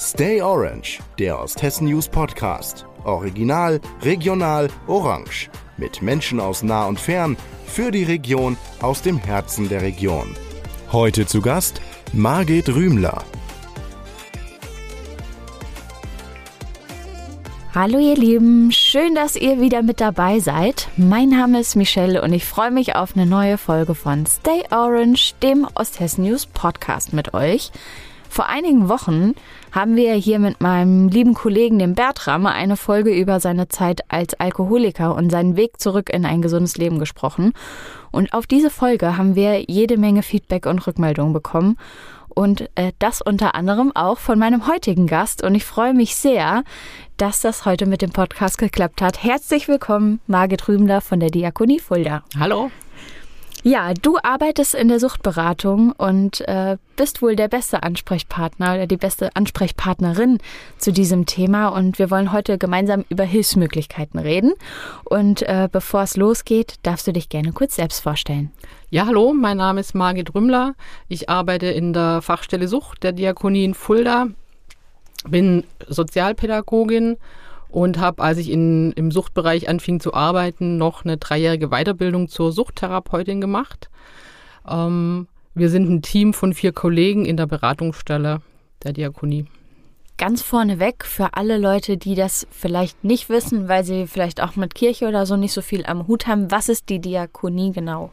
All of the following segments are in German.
Stay Orange, der Osthessen News Podcast. Original, regional, orange. Mit Menschen aus nah und fern, für die Region, aus dem Herzen der Region. Heute zu Gast Margit Rühmler. Hallo ihr Lieben, schön, dass ihr wieder mit dabei seid. Mein Name ist Michelle und ich freue mich auf eine neue Folge von Stay Orange, dem Osthessen News Podcast mit euch. Vor einigen Wochen haben wir hier mit meinem lieben Kollegen, dem Bertram, eine Folge über seine Zeit als Alkoholiker und seinen Weg zurück in ein gesundes Leben gesprochen. Und auf diese Folge haben wir jede Menge Feedback und Rückmeldungen bekommen. Und äh, das unter anderem auch von meinem heutigen Gast. Und ich freue mich sehr, dass das heute mit dem Podcast geklappt hat. Herzlich willkommen, Margit Rübender von der Diakonie Fulda. Hallo. Ja, du arbeitest in der Suchtberatung und äh, bist wohl der beste Ansprechpartner oder die beste Ansprechpartnerin zu diesem Thema. Und wir wollen heute gemeinsam über Hilfsmöglichkeiten reden. Und äh, bevor es losgeht, darfst du dich gerne kurz selbst vorstellen. Ja, hallo, mein Name ist Margit Rümmler. Ich arbeite in der Fachstelle Sucht der Diakonie in Fulda, bin Sozialpädagogin und habe, als ich in, im Suchtbereich anfing zu arbeiten, noch eine dreijährige Weiterbildung zur Suchttherapeutin gemacht. Ähm, wir sind ein Team von vier Kollegen in der Beratungsstelle der Diakonie. Ganz vorneweg für alle Leute, die das vielleicht nicht wissen, weil sie vielleicht auch mit Kirche oder so nicht so viel am Hut haben, was ist die Diakonie genau?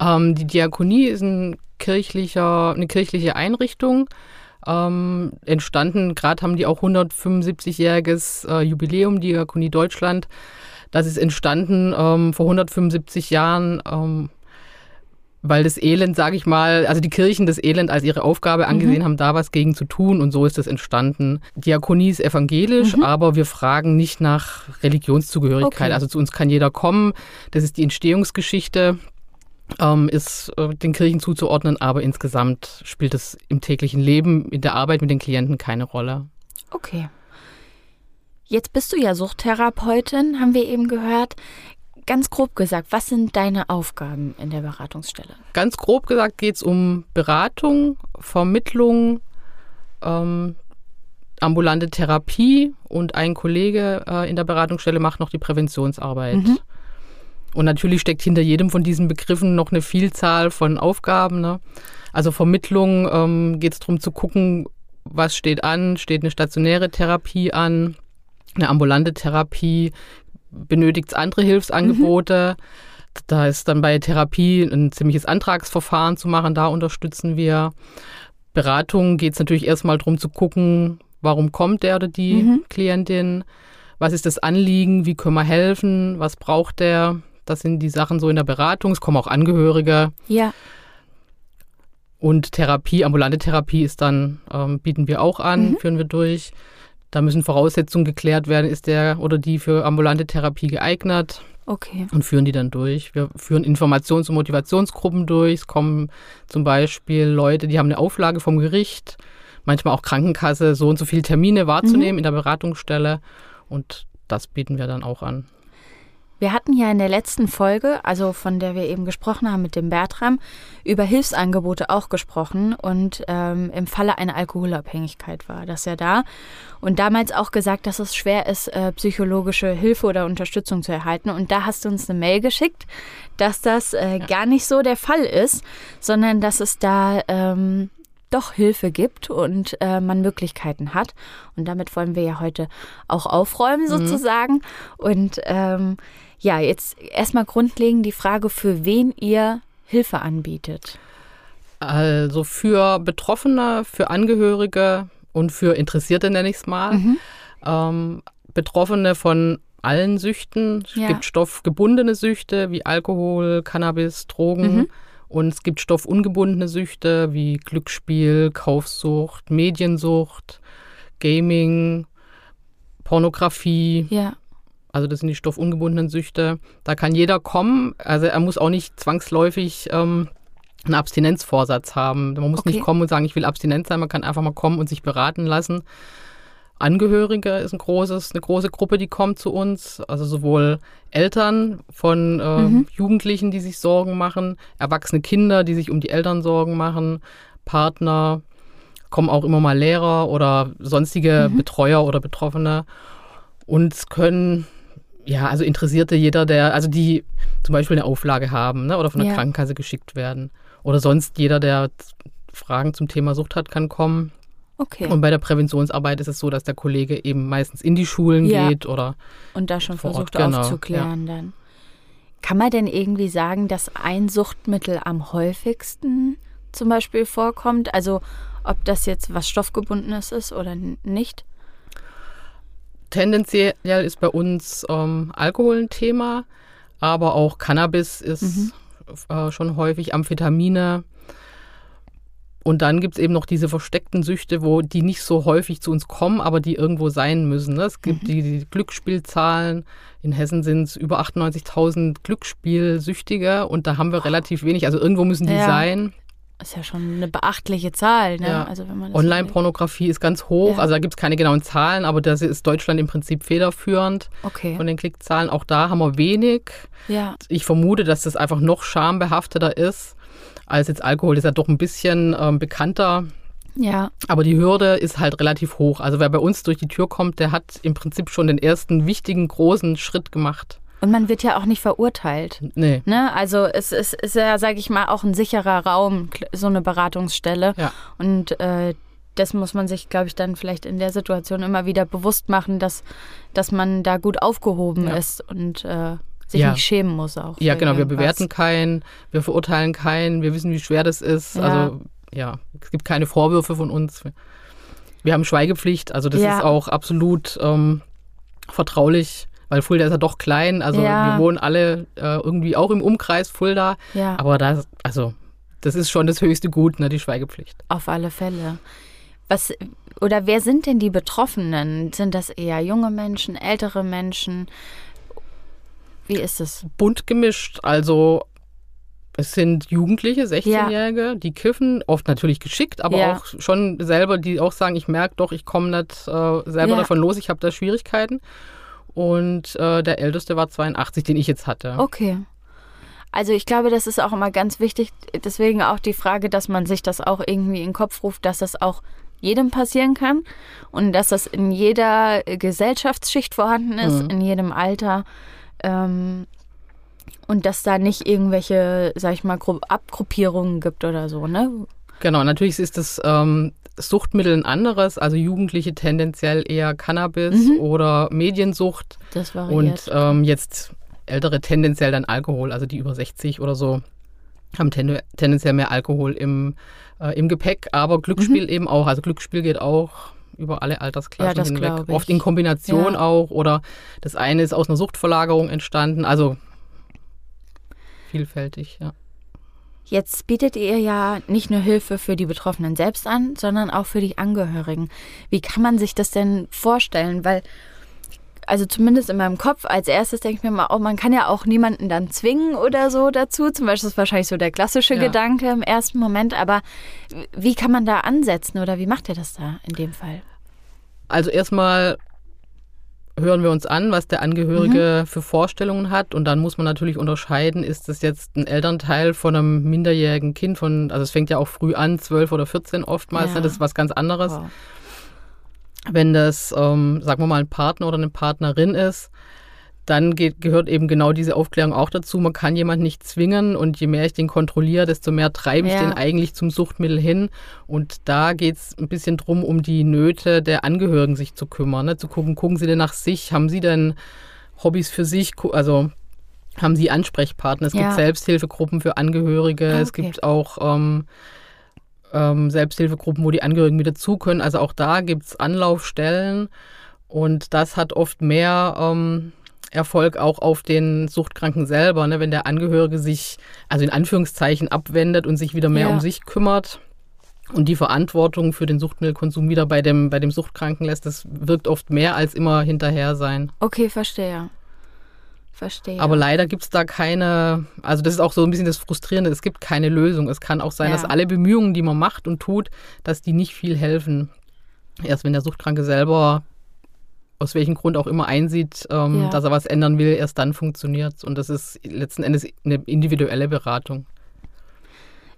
Ähm, die Diakonie ist ein kirchlicher, eine kirchliche Einrichtung, ähm, entstanden. Gerade haben die auch 175-jähriges äh, Jubiläum, Diakonie Deutschland. Das ist entstanden ähm, vor 175 Jahren, ähm, weil das Elend, sage ich mal, also die Kirchen das Elend als ihre Aufgabe angesehen mhm. haben, da was gegen zu tun und so ist das entstanden. Diakonie ist evangelisch, mhm. aber wir fragen nicht nach Religionszugehörigkeit. Okay. Also zu uns kann jeder kommen. Das ist die Entstehungsgeschichte ähm, ist äh, den Kirchen zuzuordnen, aber insgesamt spielt es im täglichen Leben, in der Arbeit mit den Klienten keine Rolle. Okay. Jetzt bist du ja Suchttherapeutin, haben wir eben gehört. Ganz grob gesagt, was sind deine Aufgaben in der Beratungsstelle? Ganz grob gesagt geht es um Beratung, Vermittlung, ähm, ambulante Therapie und ein Kollege äh, in der Beratungsstelle macht noch die Präventionsarbeit. Mhm. Und natürlich steckt hinter jedem von diesen Begriffen noch eine Vielzahl von Aufgaben. Ne? Also Vermittlung ähm, geht es darum zu gucken, was steht an, steht eine stationäre Therapie an, eine ambulante Therapie, benötigt es andere Hilfsangebote. Mhm. Da ist dann bei Therapie ein ziemliches Antragsverfahren zu machen, da unterstützen wir. Beratung geht es natürlich erstmal darum zu gucken, warum kommt der oder die mhm. Klientin, was ist das Anliegen, wie können wir helfen, was braucht der, das sind die Sachen so in der Beratung. Es kommen auch Angehörige. Ja. Und Therapie, ambulante Therapie ist dann, ähm, bieten wir auch an, mhm. führen wir durch. Da müssen Voraussetzungen geklärt werden, ist der oder die für ambulante Therapie geeignet. Okay. Und führen die dann durch. Wir führen Informations- und Motivationsgruppen durch. Es kommen zum Beispiel Leute, die haben eine Auflage vom Gericht, manchmal auch Krankenkasse, so und so viele Termine wahrzunehmen mhm. in der Beratungsstelle. Und das bieten wir dann auch an. Wir hatten ja in der letzten Folge, also von der wir eben gesprochen haben mit dem Bertram, über Hilfsangebote auch gesprochen und ähm, im Falle einer Alkoholabhängigkeit war das ja da. Und damals auch gesagt, dass es schwer ist, äh, psychologische Hilfe oder Unterstützung zu erhalten. Und da hast du uns eine Mail geschickt, dass das äh, ja. gar nicht so der Fall ist, sondern dass es da ähm, doch Hilfe gibt und äh, man Möglichkeiten hat. Und damit wollen wir ja heute auch aufräumen mhm. sozusagen. Mhm. Und ähm, ja, jetzt erstmal grundlegend die Frage, für wen ihr Hilfe anbietet. Also für Betroffene, für Angehörige und für Interessierte nenne ich es mal. Mhm. Ähm, Betroffene von allen Süchten. Es ja. gibt stoffgebundene Süchte wie Alkohol, Cannabis, Drogen. Mhm. Und es gibt stoffungebundene Süchte wie Glücksspiel, Kaufsucht, Mediensucht, Gaming, Pornografie. Ja. Also das sind die stoffungebundenen Süchte. Da kann jeder kommen. Also er muss auch nicht zwangsläufig ähm, einen Abstinenzvorsatz haben. Man muss okay. nicht kommen und sagen, ich will abstinent sein. Man kann einfach mal kommen und sich beraten lassen. Angehörige ist ein großes, eine große Gruppe, die kommt zu uns. Also sowohl Eltern von äh, mhm. Jugendlichen, die sich Sorgen machen, erwachsene Kinder, die sich um die Eltern Sorgen machen, Partner, kommen auch immer mal Lehrer oder sonstige mhm. Betreuer oder Betroffene und können, ja, also Interessierte, jeder, der, also die zum Beispiel eine Auflage haben ne, oder von der ja. Krankenkasse geschickt werden. Oder sonst jeder, der Fragen zum Thema Sucht hat, kann kommen. Okay. Und bei der Präventionsarbeit ist es so, dass der Kollege eben meistens in die Schulen ja. geht oder. Und da schon versucht Ort, genau, aufzuklären ja. dann. Kann man denn irgendwie sagen, dass ein Suchtmittel am häufigsten zum Beispiel vorkommt? Also ob das jetzt was Stoffgebundenes ist oder nicht? Tendenziell ist bei uns ähm, Alkohol ein Thema, aber auch Cannabis ist mhm. äh, schon häufig, Amphetamine. Und dann gibt es eben noch diese versteckten Süchte, wo die nicht so häufig zu uns kommen, aber die irgendwo sein müssen. Ne? Es gibt mhm. die, die, Glücksspielzahlen. In Hessen sind es über 98.000 Glücksspielsüchtige und da haben wir relativ wenig. Also irgendwo müssen die ja. sein. Ist ja schon eine beachtliche Zahl. Ne? Ja. Also Online-Pornografie ist ganz hoch. Ja. Also da gibt es keine genauen Zahlen, aber das ist Deutschland im Prinzip federführend okay. von den Klickzahlen. Auch da haben wir wenig. Ja. Ich vermute, dass das einfach noch schambehafteter ist als jetzt Alkohol. Das ist ja doch ein bisschen ähm, bekannter. Ja. Aber die Hürde ist halt relativ hoch. Also wer bei uns durch die Tür kommt, der hat im Prinzip schon den ersten wichtigen, großen Schritt gemacht. Und man wird ja auch nicht verurteilt. Nee. Ne? Also es ist, ist ja, sage ich mal, auch ein sicherer Raum, so eine Beratungsstelle. Ja. Und äh, das muss man sich, glaube ich, dann vielleicht in der Situation immer wieder bewusst machen, dass, dass man da gut aufgehoben ja. ist und äh, sich ja. nicht schämen muss auch. Ja, genau. Wir bewerten keinen, wir verurteilen keinen, wir wissen, wie schwer das ist. Ja. Also ja, es gibt keine Vorwürfe von uns. Wir haben Schweigepflicht, also das ist auch absolut ähm, vertraulich, weil Fulda ist ja doch klein. Also wir wohnen alle äh, irgendwie auch im Umkreis Fulda. Ja. Aber das, also das ist schon das höchste Gut, ne, die Schweigepflicht. Auf alle Fälle. Was oder wer sind denn die Betroffenen? Sind das eher junge Menschen, ältere Menschen? Wie ist es? Bunt gemischt. Also es sind Jugendliche, 16-Jährige, ja. die kiffen, oft natürlich geschickt, aber ja. auch schon selber, die auch sagen, ich merke doch, ich komme nicht äh, selber ja. davon los, ich habe da Schwierigkeiten. Und äh, der älteste war 82, den ich jetzt hatte. Okay. Also ich glaube, das ist auch immer ganz wichtig, deswegen auch die Frage, dass man sich das auch irgendwie in den Kopf ruft, dass das auch jedem passieren kann und dass das in jeder Gesellschaftsschicht vorhanden ist, mhm. in jedem Alter. Ähm, und dass da nicht irgendwelche, sag ich mal, Abgruppierungen gibt oder so, ne? Genau, natürlich ist das ähm, Suchtmittel ein anderes, also Jugendliche tendenziell eher Cannabis mhm. oder Mediensucht. Das variiert. Und ähm, jetzt Ältere tendenziell dann Alkohol, also die über 60 oder so haben ten tendenziell mehr Alkohol im, äh, im Gepäck, aber Glücksspiel mhm. eben auch. Also Glücksspiel geht auch über alle Altersklassen ja, hinweg. Oft in Kombination ja. auch oder das eine ist aus einer Suchtverlagerung entstanden. Also vielfältig, ja. Jetzt bietet ihr ja nicht nur Hilfe für die Betroffenen selbst an, sondern auch für die Angehörigen. Wie kann man sich das denn vorstellen? Weil, also zumindest in meinem Kopf, als erstes denke ich mir mal, oh, man kann ja auch niemanden dann zwingen oder so dazu. Zum Beispiel ist wahrscheinlich so der klassische ja. Gedanke im ersten Moment. Aber wie kann man da ansetzen oder wie macht ihr das da in dem Fall? Also erstmal hören wir uns an, was der Angehörige mhm. für Vorstellungen hat. Und dann muss man natürlich unterscheiden, ist das jetzt ein Elternteil von einem minderjährigen Kind von, also es fängt ja auch früh an, zwölf oder 14 oftmals, ja. ne, das ist was ganz anderes. Wow. Wenn das, ähm, sagen wir mal, ein Partner oder eine Partnerin ist, dann geht, gehört eben genau diese Aufklärung auch dazu. Man kann jemanden nicht zwingen und je mehr ich den kontrolliere, desto mehr treibe ich ja. den eigentlich zum Suchtmittel hin. Und da geht es ein bisschen drum, um die Nöte der Angehörigen sich zu kümmern. Ne? Zu gucken, gucken sie denn nach sich? Haben sie denn Hobbys für sich? Also haben sie Ansprechpartner? Es ja. gibt Selbsthilfegruppen für Angehörige. Ah, okay. Es gibt auch ähm, ähm, Selbsthilfegruppen, wo die Angehörigen mit dazu können. Also auch da gibt es Anlaufstellen. Und das hat oft mehr ähm, Erfolg auch auf den Suchtkranken selber, ne? wenn der Angehörige sich, also in Anführungszeichen, abwendet und sich wieder mehr ja. um sich kümmert und die Verantwortung für den Suchtmittelkonsum wieder bei dem, bei dem Suchtkranken lässt, das wirkt oft mehr als immer hinterher sein. Okay, verstehe. Verstehe. Aber leider gibt es da keine, also das ist auch so ein bisschen das Frustrierende, es gibt keine Lösung. Es kann auch sein, ja. dass alle Bemühungen, die man macht und tut, dass die nicht viel helfen. Erst wenn der Suchtkranke selber aus welchem Grund auch immer einsieht, ähm, ja. dass er was ändern will, erst dann funktioniert Und das ist letzten Endes eine individuelle Beratung.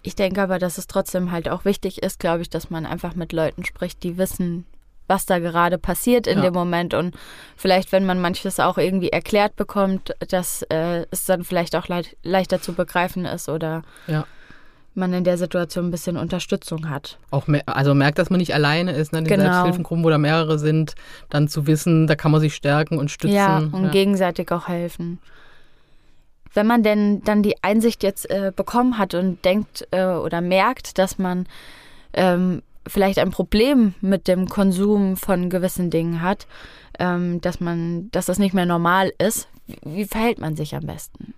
Ich denke aber, dass es trotzdem halt auch wichtig ist, glaube ich, dass man einfach mit Leuten spricht, die wissen, was da gerade passiert in Ja. dem Moment. Und vielleicht, wenn man manches auch irgendwie erklärt bekommt, dass äh, es dann vielleicht auch leit leichter zu begreifen ist oder Ja. Man in der Situation ein bisschen Unterstützung hat. Auch mer also merkt, dass man nicht alleine ist, ne? in den Genau. Selbsthilfegruppen, wo da mehrere sind, dann zu wissen, da kann man sich stärken und stützen. Ja, und gegenseitig auch helfen. Wenn man denn dann die Einsicht jetzt äh, bekommen hat und denkt äh, oder merkt, dass man ähm, vielleicht ein Problem mit dem Konsum von gewissen Dingen hat, ähm, dass man, dass das nicht mehr normal ist, wie, wie verhält man sich am besten?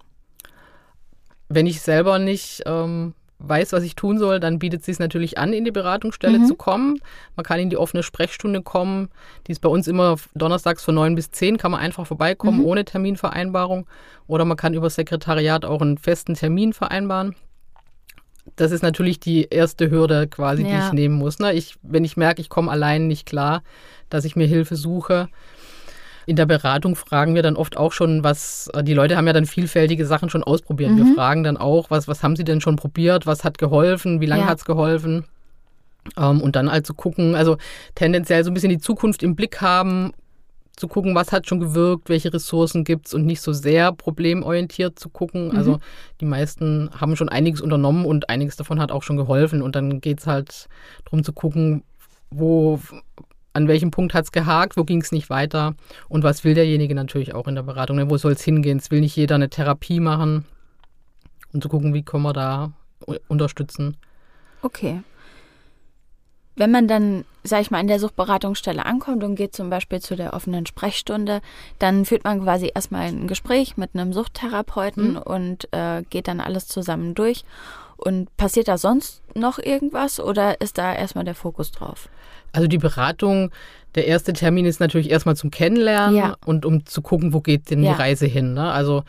Wenn ich selber nicht ähm, weiß, was ich tun soll, dann bietet es sich natürlich an, in die Beratungsstelle Mhm. zu kommen. Man kann in die offene Sprechstunde kommen. Die ist bei uns immer donnerstags von 9 bis 10, kann man einfach vorbeikommen, Mhm. ohne Terminvereinbarung. Oder man kann über das Sekretariat auch einen festen Termin vereinbaren. Das ist natürlich die erste Hürde quasi, die Ja. ich nehmen muss. Ne? Ich, wenn ich merke, ich komme allein nicht klar, dass ich mir Hilfe suche. In der Beratung fragen wir dann oft auch schon, was, äh, die Leute haben ja dann vielfältige Sachen schon ausprobiert. Wir Mhm. fragen dann auch, was, was haben sie denn schon probiert, was hat geholfen, wie lange Ja. hat es geholfen? Ähm, und dann halt zu gucken, also tendenziell so ein bisschen die Zukunft im Blick haben, zu gucken, was hat schon gewirkt, welche Ressourcen gibt's und nicht so sehr problemorientiert zu gucken. Mhm. Also die meisten haben schon einiges unternommen und einiges davon hat auch schon geholfen. Und dann geht's halt darum zu gucken, wo, an welchem Punkt hat's gehakt, wo ging's nicht weiter und was will derjenige natürlich auch in der Beratung. Ne? Wo soll's hingehen? Es will nicht jeder eine Therapie machen und zu gucken, wie können wir da unterstützen. Okay. Wenn man dann, sag ich mal, an der Suchtberatungsstelle ankommt und geht zum Beispiel zu der offenen Sprechstunde, dann führt man quasi erstmal ein Gespräch mit einem Suchttherapeuten Mhm. und äh, geht dann alles zusammen durch. Und passiert da sonst noch irgendwas oder ist da erstmal der Fokus drauf? Also die Beratung, der erste Termin ist natürlich erstmal zum Kennenlernen Ja. und um zu gucken, wo geht denn Ja. die Reise hin. Ne? Also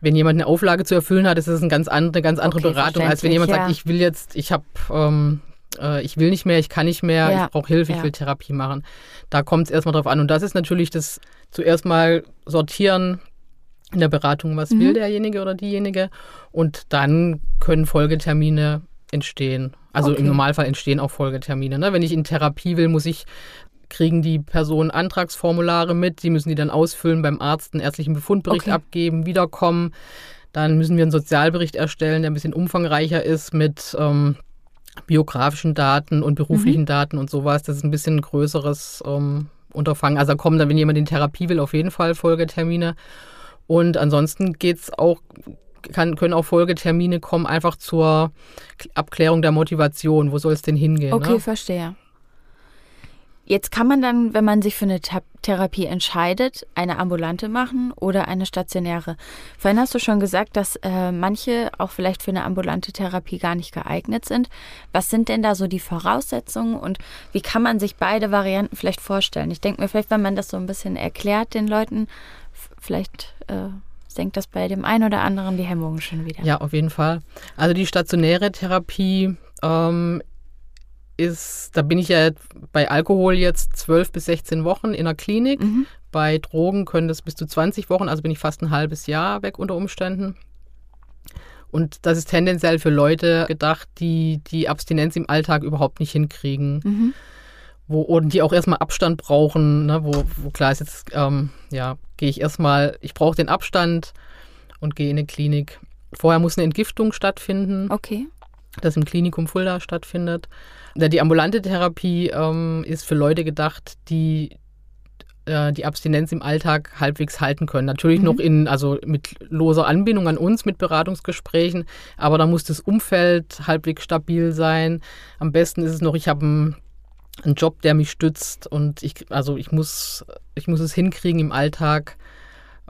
wenn jemand eine Auflage zu erfüllen hat, ist das eine ganz andere, eine ganz andere Okay, Beratung, als wenn jemand sagt, verständlich, ich will jetzt, ich habe, ähm, äh, ich will nicht mehr, ich kann nicht mehr, Ja. ich brauche Hilfe, Ja. ich will Therapie machen. Da kommt es erstmal drauf an. Und das ist natürlich das zuerst mal sortieren in der Beratung, was Mhm. will derjenige oder diejenige. Und dann können Folgetermine entstehen. Also Okay. im Normalfall entstehen auch Folgetermine. Ne? Wenn ich in Therapie will, muss ich kriegen die Personen Antragsformulare mit, die müssen die dann ausfüllen beim Arzt, einen ärztlichen Befundbericht Okay. abgeben, wiederkommen. Dann müssen wir einen Sozialbericht erstellen, der ein bisschen umfangreicher ist mit ähm, biografischen Daten und beruflichen Daten und sowas. Das ist ein bisschen ein größeres ähm, Unterfangen. Also da kommen dann, wenn jemand in Therapie will, auf jeden Fall Folgetermine. Und ansonsten geht's auch, kann, können auch Folgetermine kommen, einfach zur Abklärung der Motivation. Wo soll es denn hingehen? Okay, ne? verstehe. Jetzt kann man dann, wenn man sich für eine Therapie entscheidet, eine ambulante machen oder eine stationäre. Vorhin hast du schon gesagt, dass äh, manche auch vielleicht für eine ambulante Therapie gar nicht geeignet sind. Was sind denn da so die Voraussetzungen und wie kann man sich beide Varianten vielleicht vorstellen? Ich denke mir vielleicht, wenn man das so ein bisschen erklärt den Leuten, vielleicht äh, senkt das bei dem einen oder anderen die Hemmungen schon wieder. Ja, auf jeden Fall. Also die stationäre Therapie ähm, ist, da bin ich ja bei Alkohol jetzt 12 bis 16 Wochen in der Klinik. Mhm. Bei Drogen können das bis zu 20 Wochen, also bin ich fast ein halbes Jahr weg unter Umständen. Und das ist tendenziell für Leute gedacht, die die Abstinenz im Alltag überhaupt nicht hinkriegen. Mhm. Wo, und die auch erstmal Abstand brauchen, ne, wo, wo klar ist, jetzt ähm, ja, gehe ich erstmal, ich brauche den Abstand und gehe in eine Klinik. Vorher muss eine Entgiftung stattfinden Okay. das im Klinikum Fulda stattfindet. Da Die ambulante Therapie ähm, ist für Leute gedacht, die äh, die Abstinenz im Alltag halbwegs halten können. Natürlich Mhm. noch in, also mit loser Anbindung an uns, mit Beratungsgesprächen, aber da muss das Umfeld halbwegs stabil sein. Am besten ist es noch, ich habe einen, einen Job, der mich stützt und ich, also ich muss, ich muss es hinkriegen im Alltag,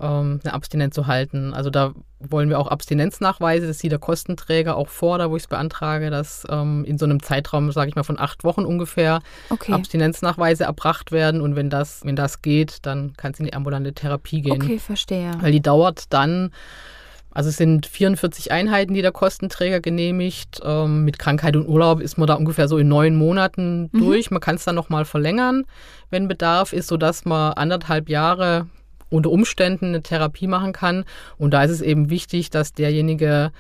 ähm, eine Abstinenz zu halten. Also da wollen wir auch Abstinenznachweise, das sieht der Kostenträger auch vor, da wo ich es beantrage, dass ähm, in so einem Zeitraum, sage ich mal, von acht Wochen ungefähr Okay. Abstinenznachweise erbracht werden und wenn das, wenn das geht, dann kann es in die ambulante Therapie gehen. Okay, verstehe. Weil die dauert dann, also es sind 44 Einheiten, die der Kostenträger genehmigt. Ähm, mit Krankheit und Urlaub ist man da ungefähr so in neun Monaten Mhm. durch. Man kann es dann nochmal verlängern, wenn Bedarf ist, sodass man anderthalb Jahre unter Umständen eine Therapie machen kann. Und da ist es eben wichtig, dass derjenige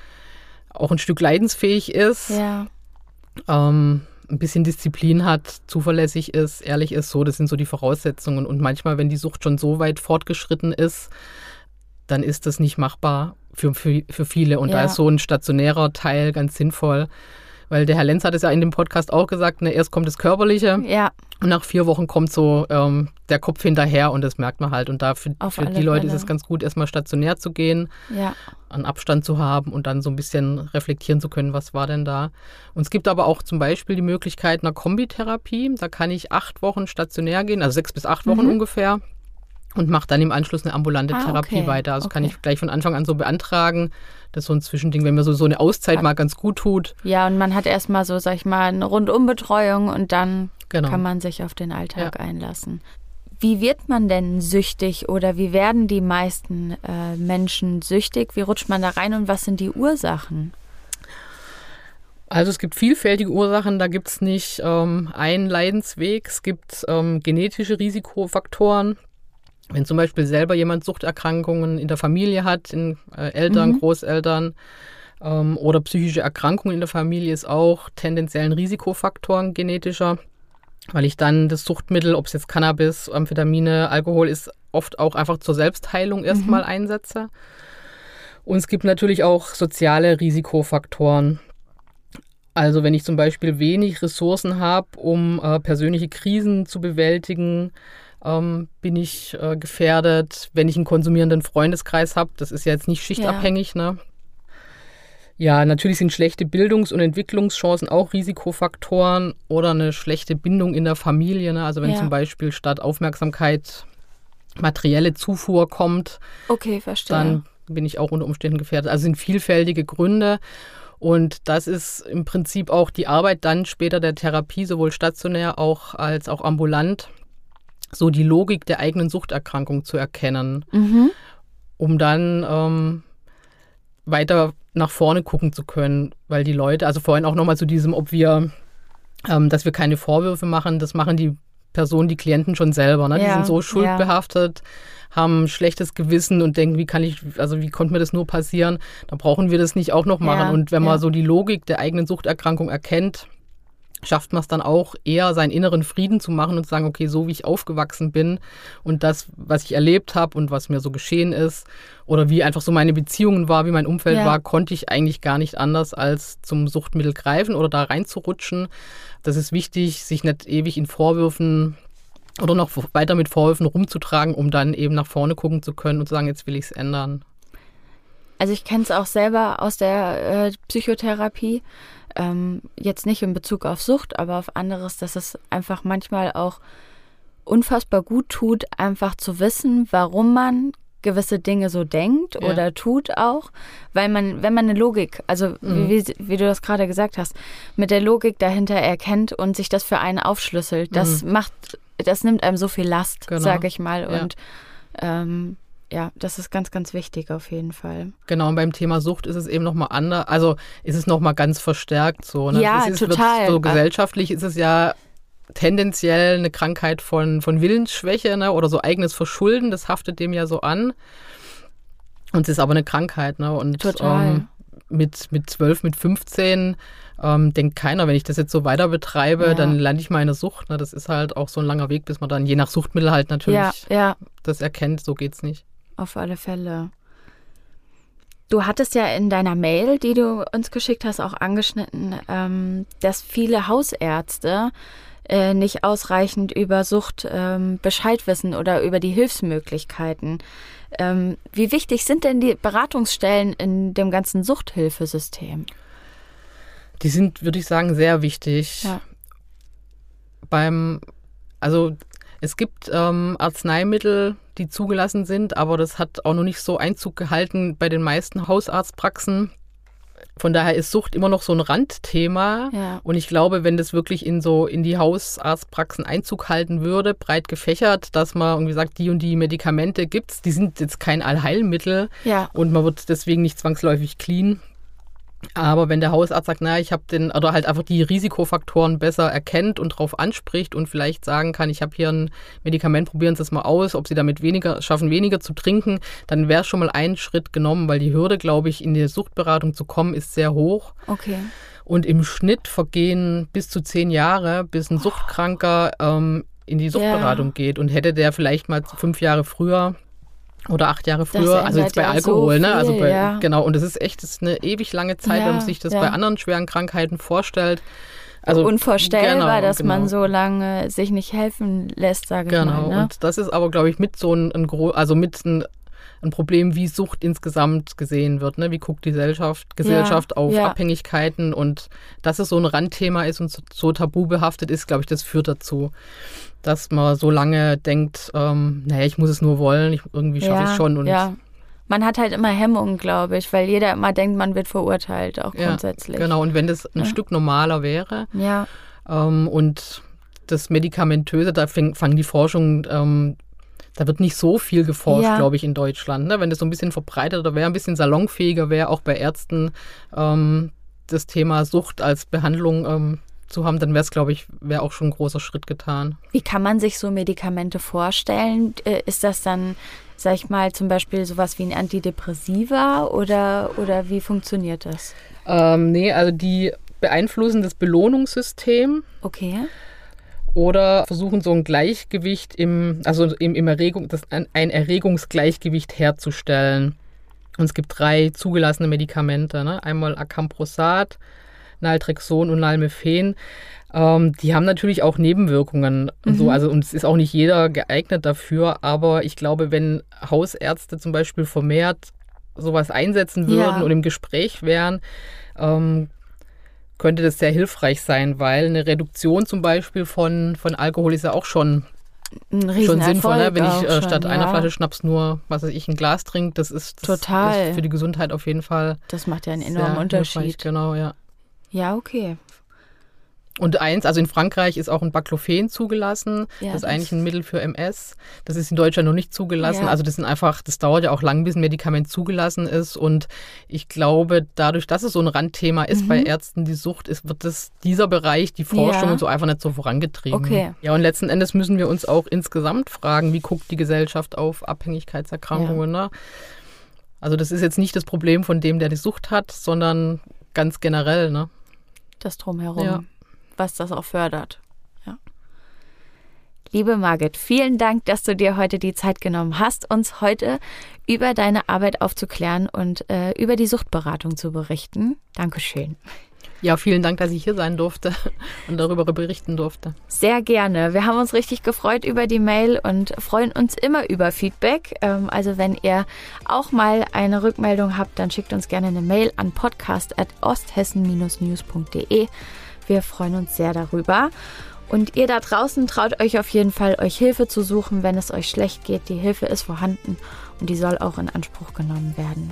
auch ein Stück leidensfähig ist, Ja. ähm, ein bisschen Disziplin hat, zuverlässig ist, ehrlich ist, so, das sind so die Voraussetzungen. Und manchmal, wenn die Sucht schon so weit fortgeschritten ist, dann ist das nicht machbar für, für, für viele. Und da Ja. ist so ein stationärer Teil ganz sinnvoll. Weil der Herr Lenz hat es ja in dem Podcast auch gesagt, ne, erst kommt das Körperliche Ja, und nach vier Wochen kommt so ähm, der Kopf hinterher und das merkt man halt. Und da für, für die Leute Fälle. ist es ganz gut, erstmal stationär zu gehen, ja. einen Abstand zu haben und dann so ein bisschen reflektieren zu können, was war denn da. Und es gibt aber auch zum Beispiel die Möglichkeit einer Kombitherapie. Da kann ich acht Wochen stationär gehen, also sechs bis acht Wochen Mhm. ungefähr. Und mache dann im Anschluss eine ambulante Ah, Therapie okay. weiter. Also kann Okay. ich gleich von Anfang an so beantragen. Das ist so ein Zwischending, wenn mir so, so eine Auszeit mal ganz gut tut. Ja, und man hat erstmal so, sag ich mal, eine Rundumbetreuung und dann Genau. kann man sich auf den Alltag einlassen. Wie wird man denn süchtig oder wie werden die meisten äh, Menschen süchtig? Wie rutscht man da rein und was sind die Ursachen? Also es gibt vielfältige Ursachen, da gibt es nicht ähm, einen Leidensweg. Es gibt ähm, genetische Risikofaktoren. Wenn zum Beispiel selber jemand Suchterkrankungen in der Familie hat, in äh, Eltern, Großeltern ähm, oder psychische Erkrankungen in der Familie, ist auch tendenziell ein Risikofaktor genetischer, weil ich dann das Suchtmittel, ob es jetzt Cannabis, Amphetamine, Alkohol ist, oft auch einfach zur Selbstheilung erstmal einsetze. Und es gibt natürlich auch soziale Risikofaktoren. Also wenn ich zum Beispiel wenig Ressourcen habe, um äh, persönliche Krisen zu bewältigen, ähm, bin ich äh, gefährdet. Wenn ich einen konsumierenden Freundeskreis habe, das ist ja jetzt nicht schichtabhängig, ne? Ja, natürlich sind schlechte Bildungs- und Entwicklungschancen auch Risikofaktoren oder eine schlechte Bindung in der Familie. Ne? Also wenn Ja. zum Beispiel statt Aufmerksamkeit materielle Zufuhr kommt, Okay, verstehe. dann bin ich auch unter Umständen gefährdet. Also sind vielfältige Gründe. Und das ist im Prinzip auch die Arbeit dann später der Therapie, sowohl stationär auch als auch ambulant, so die Logik der eigenen Suchterkrankung zu erkennen, mhm. um dann ähm, weiter nach vorne gucken zu können, weil die Leute, also vorhin auch nochmal zu diesem, ob wir, ähm, dass wir keine Vorwürfe machen, das machen die Personen, die Klienten schon selber, ne? Die Ja, sind so ja. schuldbehaftet, haben ein schlechtes Gewissen und denken, wie kann ich, also wie konnte mir das nur passieren? Da brauchen wir das nicht auch noch machen. Ja, und wenn man ja. so die Logik der eigenen Suchterkrankung erkennt, schafft man es dann auch eher, seinen inneren Frieden zu machen und zu sagen, okay, so wie ich aufgewachsen bin und das, was ich erlebt habe und was mir so geschehen ist oder wie einfach so meine Beziehungen war, wie mein Umfeld Ja. war, konnte ich eigentlich gar nicht anders als zum Suchtmittel greifen oder da reinzurutschen. Das ist wichtig, sich nicht ewig in Vorwürfen oder noch weiter mit Vorwürfen rumzutragen, um dann eben nach vorne gucken zu können und zu sagen, jetzt will ich es ändern. Also ich kenne es auch selber aus der äh, Psychotherapie. Ähm, jetzt nicht in Bezug auf Sucht, aber auf anderes, dass es einfach manchmal auch unfassbar gut tut, einfach zu wissen, warum man gewisse Dinge so denkt Ja. oder tut auch, weil man, wenn man eine Logik, also Mhm. wie, wie, du das gerade gesagt hast, mit der Logik dahinter erkennt und sich das für einen aufschlüsselt, das macht, das nimmt einem so viel Last, Genau. sag ich mal. Ja. Und ähm, ja, das ist ganz, ganz wichtig auf jeden Fall. Genau, und beim Thema Sucht ist es eben nochmal anders, also ist es nochmal ganz verstärkt so. Ne? Ja, ist, total. So gesellschaftlich ist es ja tendenziell eine Krankheit von, von Willensschwäche ne? oder so eigenes Verschulden, das haftet dem ja so an. Und es ist aber eine Krankheit. Ne? Und Total. Ähm, mit, mit 12, mit 15 ähm, denkt keiner, wenn ich das jetzt so weiter betreibe, Ja. dann lande ich mal in der Sucht. Ne? Das ist halt auch so ein langer Weg, bis man dann je nach Suchtmittel halt natürlich Ja, ja, das erkennt, so geht's nicht. Auf alle Fälle. Du hattest ja in deiner Mail, die du uns geschickt hast, auch angeschnitten, ähm, dass viele Hausärzte äh, nicht ausreichend über Sucht ähm, Bescheid wissen oder über die Hilfsmöglichkeiten. Ähm, wie wichtig sind denn die Beratungsstellen in dem ganzen Suchthilfesystem? Die sind, würde ich sagen, sehr wichtig. Ja. Beim, also es gibt ähm, Arzneimittel, die zugelassen sind, aber das hat auch noch nicht so Einzug gehalten bei den meisten Hausarztpraxen. Von daher ist Sucht immer noch so ein Randthema. Ja. Und ich glaube, wenn das wirklich in so in die Hausarztpraxen Einzug halten würde, breit gefächert, dass man irgendwie sagt, die und die Medikamente gibt's, die sind jetzt kein Allheilmittel Ja, und man wird deswegen nicht zwangsläufig clean. Aber wenn der Hausarzt sagt, naja, ich habe den, oder halt einfach die Risikofaktoren besser erkennt und darauf anspricht und vielleicht sagen kann, ich habe hier ein Medikament, probieren Sie es mal aus, ob Sie damit weniger schaffen, weniger zu trinken, dann wäre schon mal ein Schritt genommen, weil die Hürde, glaube ich, in die Suchtberatung zu kommen, ist sehr hoch. Okay. Und im Schnitt vergehen bis zu zehn Jahre, bis ein Suchtkranker ähm, in die Suchtberatung ja. geht. Und hätte der vielleicht mal fünf Jahre früher oder acht Jahre früher, also jetzt bei Alkohol, so ne? Also bei, ja. genau, und das ist echt, das ist eine ewig lange Zeit, ja, wenn man sich das bei anderen schweren Krankheiten vorstellt. Also unvorstellbar, genau, dass genau. man so lange sich nicht helfen lässt, sage genau. ich mal. Genau, ne? und das ist aber, glaube ich, mit so ein, ein also mit ein, ein Problem, wie Sucht insgesamt gesehen wird. Ne? Wie guckt die Gesellschaft, Gesellschaft auf Abhängigkeiten und dass es so ein Randthema ist und so, so tabu behaftet ist, glaube ich, das führt dazu dass man so lange denkt, ähm, naja, ich muss es nur wollen, ich, irgendwie schaffe ja, ich es schon. Und ja. Man hat halt immer Hemmungen, glaube ich, weil jeder immer denkt, man wird verurteilt, auch grundsätzlich. Ja, genau, und wenn das ein ja. Stück normaler wäre ja. Ähm, und das Medikamentöse, da fang, fangen die Forschung, ähm, da wird nicht so viel geforscht, ja. glaube ich, in Deutschland. Ne? Wenn das so ein bisschen verbreiteter wäre, ein bisschen salonfähiger wäre, auch bei Ärzten ähm, das Thema Sucht als Behandlung ähm, zu haben, dann wäre es, glaube ich, wäre auch schon ein großer Schritt getan. Wie kann man sich so Medikamente vorstellen? Äh, ist das dann, sag ich mal, zum Beispiel sowas wie ein Antidepressiva oder, oder wie funktioniert das? Ähm, nee, also die beeinflussen das Belohnungssystem. Okay. Oder versuchen so ein Gleichgewicht im, also im, im Erregung, das, ein Erregungsgleichgewicht herzustellen. Und es gibt drei zugelassene Medikamente. Ne? Einmal Acamprosat, Naltrexon und Nalmephen. Ähm, die haben natürlich auch Nebenwirkungen. Mhm. So, also, und es ist auch nicht jeder geeignet dafür. Aber ich glaube, wenn Hausärzte zum Beispiel vermehrt sowas einsetzen würden ja. und im Gespräch wären, ähm, könnte das sehr hilfreich sein, weil eine Reduktion zum Beispiel von, von Alkohol ist ja auch schon schon sinnvoll, ne? wenn ich äh, statt schon, einer Flasche Schnaps nur, was weiß ich, ein Glas trinke. Das ist das total ist für die Gesundheit auf jeden Fall. Das macht ja einen enormen Unterschied. Genau, ja. Ja, okay. Und eins, also in Frankreich ist auch ein Baclofen zugelassen. Ja, das ist das eigentlich ein Mittel für MS. Das ist in Deutschland noch nicht zugelassen. Ja. Also das sind einfach, das dauert ja auch lang, bis ein Medikament zugelassen ist. Und ich glaube, dadurch, dass es so ein Randthema ist mhm. bei Ärzten, die Sucht ist, wird das dieser Bereich, die Forschung ja. und so einfach nicht so vorangetrieben. Okay. Ja, und letzten Endes müssen wir uns auch insgesamt fragen, wie guckt die Gesellschaft auf Abhängigkeitserkrankungen. Ne? Also das ist jetzt nicht das Problem von dem, der die Sucht hat, sondern ganz generell. Ne? das drumherum, ja. Was das auch fördert. Ja. Liebe Margit, vielen Dank, dass du dir heute die Zeit genommen hast, uns heute über deine Arbeit aufzuklären und äh, über die Suchtberatung zu berichten. Dankeschön. Ja, vielen Dank, dass ich hier sein durfte und darüber berichten durfte. Sehr gerne. Wir haben uns richtig gefreut über die Mail und freuen uns immer über Feedback. Ähm, also wenn ihr auch mal eine Rückmeldung habt, dann schickt uns gerne eine Mail an podcast.osthessen-news.de. Wir freuen uns sehr darüber. Und ihr da draußen traut euch auf jeden Fall, euch Hilfe zu suchen, wenn es euch schlecht geht. Die Hilfe ist vorhanden und die soll auch in Anspruch genommen werden.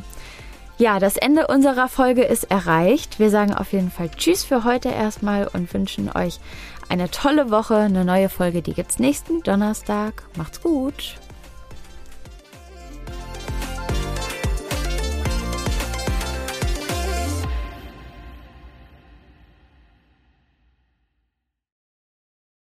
Ja, das Ende unserer Folge ist erreicht. Wir sagen auf jeden Fall Tschüss für heute erstmal und wünschen euch eine tolle Woche. Eine neue Folge, die gibt's nächsten Donnerstag. Macht's gut.